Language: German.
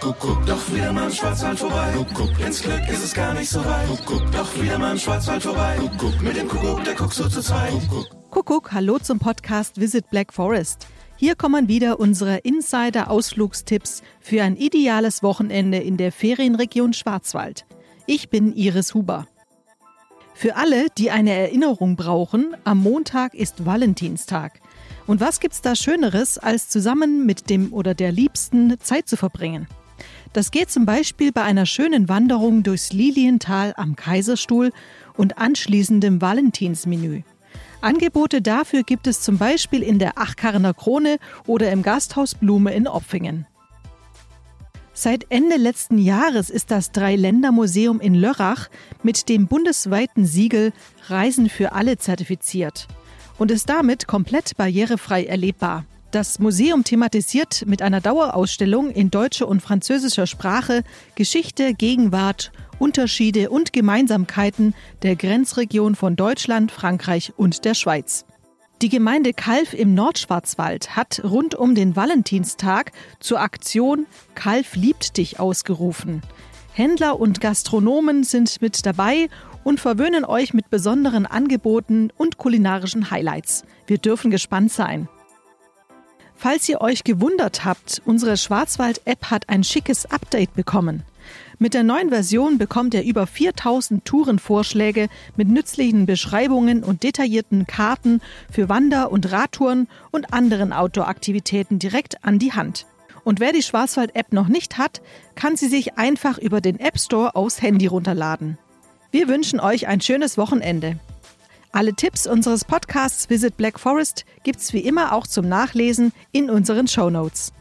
Kuckuck, doch wieder mal im Schwarzwald vorbei. Kuckuck, ins Glück ist es gar nicht so weit. Kuckuck, doch wieder mal im Schwarzwald vorbei. Kuckuck, mit dem Kuckuck, der guckt so zu zweit. Kuckuck. Kuckuck, hallo zum Podcast Visit Black Forest. Hier kommen wieder unsere Insider-Ausflugstipps für ein ideales Wochenende in der Ferienregion Schwarzwald. Ich bin Iris Huber. Für alle, die eine Erinnerung brauchen, am Montag ist Valentinstag. Und was gibt's da Schöneres, als zusammen mit dem oder der Liebsten Zeit zu verbringen? Das geht zum Beispiel bei einer schönen Wanderung durchs Liliental am Kaiserstuhl und anschließendem Valentinsmenü. Angebote dafür gibt es zum Beispiel in der Achkarrener Krone oder im Gasthaus Blume in Opfingen. Seit Ende letzten Jahres ist das Dreiländermuseum in Lörrach mit dem bundesweiten Siegel Reisen für alle zertifiziert und ist damit komplett barrierefrei erlebbar. Das Museum thematisiert mit einer Dauerausstellung in deutscher und französischer Sprache Geschichte, Gegenwart, Unterschiede und Gemeinsamkeiten der Grenzregion von Deutschland, Frankreich und der Schweiz. Die Gemeinde Kalf im Nordschwarzwald hat rund um den Valentinstag zur Aktion Kalf liebt dich ausgerufen. Händler und Gastronomen sind mit dabei und verwöhnen euch mit besonderen Angeboten und kulinarischen Highlights. Wir dürfen gespannt sein. Falls ihr euch gewundert habt, unsere Schwarzwald-App hat ein schickes Update bekommen. Mit der neuen Version bekommt ihr über 4000 Tourenvorschläge mit nützlichen Beschreibungen und detaillierten Karten für Wander- und Radtouren und anderen Outdoor-Aktivitäten direkt an die Hand. Und wer die Schwarzwald-App noch nicht hat, kann sie sich einfach über den App Store aufs Handy runterladen. Wir wünschen euch ein schönes Wochenende. Alle Tipps unseres Podcasts Visit Black Forest gibt's wie immer auch zum Nachlesen in unseren Show Notes.